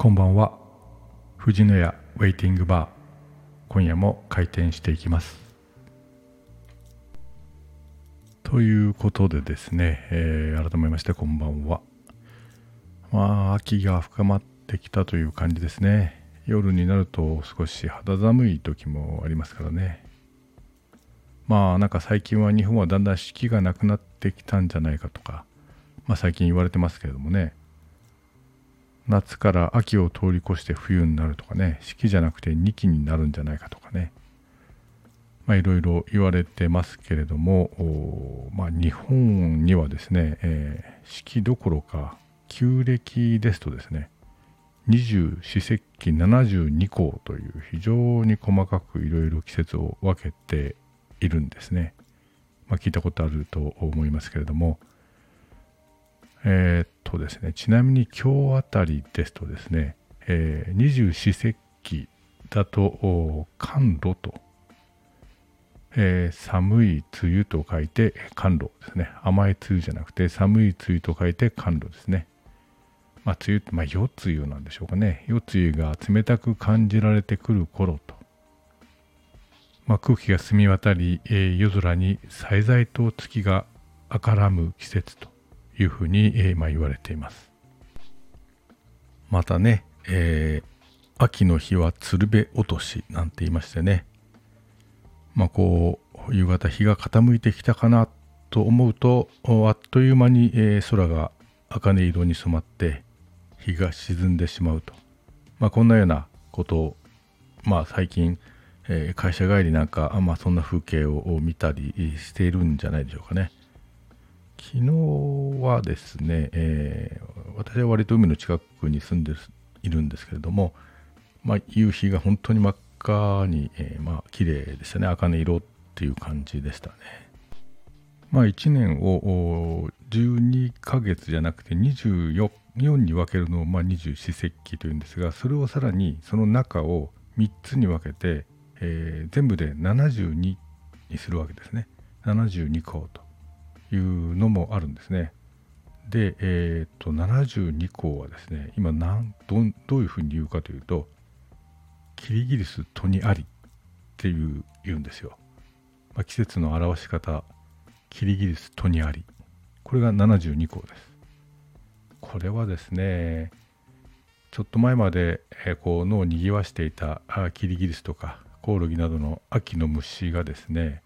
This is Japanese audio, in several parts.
こんばんは。藤野屋ウェイティングバー。今夜も開店していきます。ということでですね、えー、改めましてこんばんは。まあ秋が深まってきたという感じですね。夜になると少し肌寒い時もありますからね。まあなんか最近は日本はだんだん四季がなくなってきたんじゃないかとかまあ最近言われてますけれどもね。夏から秋を通り越して冬になるとかね四季じゃなくて2季になるんじゃないかとかねまあいろいろ言われてますけれどもまあ日本にはですね、えー、四季どころか旧暦ですとですね二十四節気72項という非常に細かくいろいろ季節を分けているんですね。まあ、聞いたことあると思いますけれども、えー、っとですね、ちなみに今日あたりですとですね、二十四節気だと寒露と、えー、寒い梅雨と書いて寒露ですね。甘い梅雨じゃなくて寒い梅雨と書いて寒露ですね。まあ、梅雨って、まあ、夜梅雨なんでしょうかね。夜梅雨が冷たく感じられてくる頃と、まあ、空気が澄み渡り、えー、夜空にさえざいと月が明らむ季節というふうに、えー、まあ、言われています。またね、えー、秋の日は鶴瓶落としなんて言いましてね、まあ、こう夕方日が傾いてきたかなと思うとあっという間に、えー、空が茜色に染まって日が沈んでしまうと、まあ、こんなようなことを、まあ、最近、えー、会社帰りなんか、まあ、そんな風景を見たりしているんじゃないでしょうかね。昨日はですね、えー、私は割と海の近くに住んでいるんですけれども、まあ、夕日が本当に真っ赤に、えー、まあ綺麗でしたね。茜色っていう感じでしたね。まあ1年を12ヶ月じゃなくて24 4に分けるのをまあ二十四節気というんですがそれをさらにその中を3つに分けて、えー、全部で72にするわけですね。72項というのもあるんですね。で、えー、っと72項はですね今なんどどういうふうに言うかというとキリギリスとにありっていう言うんですよ、まあ、季節の表し方キリギリスとにありこれが72項です。これはですねちょっと前まで、えー、こう脳をにぎわしていたあキリギリスとかコオロギなどの秋の虫がですね、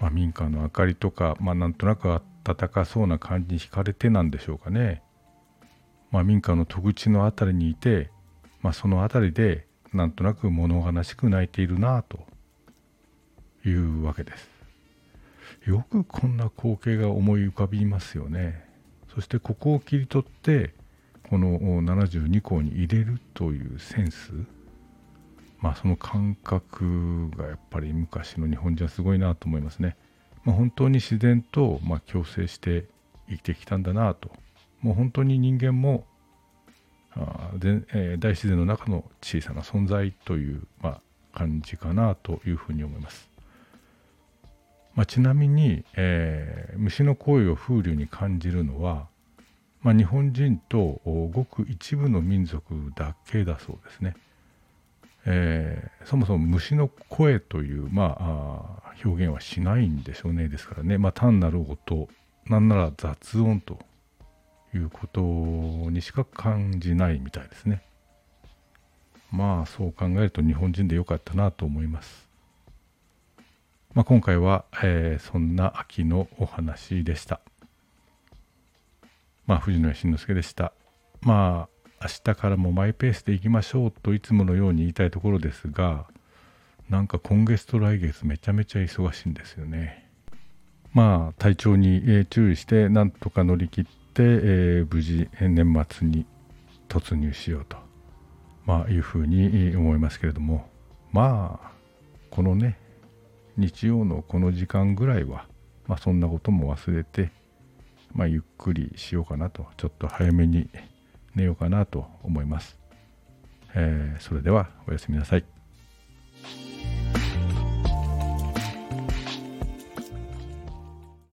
まあ、民家の明かりとか、まあ、なんとなく暖かそうな感じに惹かれてなんでしょうかね、まあ、民家の戸口の辺りにいて、まあ、その辺りでなんとなく物悲しく泣いているなというわけです。よくこんな光景が思い浮かびますよね。そしてここを切り取ってこの72項に入れるというセンスまあその感覚がやっぱり昔の日本人はすごいなと思いますね。まあ、本当に自然とま共生して生きてきたんだなともう本当に人間もあで、えー、大自然の中の小さな存在という、まあ、感じかなというふうに思います。まあ、ちなみに、えー、虫の声を風流に感じるのは、まあ、日本人とごく一部の民族だけだそうですね。えー、そもそも虫の声という、まあ、表現はしないんでしょうねですからね、まあ、単なる音なんなら雑音ということにしか感じないみたいですね。まあそう考えると日本人でよかったなと思います。まあ、今回は、えー、そんな秋のお話でした。まあ、藤野慎之介でした。まあ、明日からもマイペースでいきましょうといつものように言いたいところですが、なんか今月と来月めちゃめちゃ忙しいんですよね。まあ、体調に、え、注意して、なんとか乗り切って、えー、無事、年末に突入しようと、まあ、いうふうに思いますけれども、まあ、このね、日曜のこの時間ぐらいは、まあ、そんなことも忘れて、まあ、ゆっくりしようかなと。ちょっと早めに寝ようかなと思います、えー、それではおやすみなさい。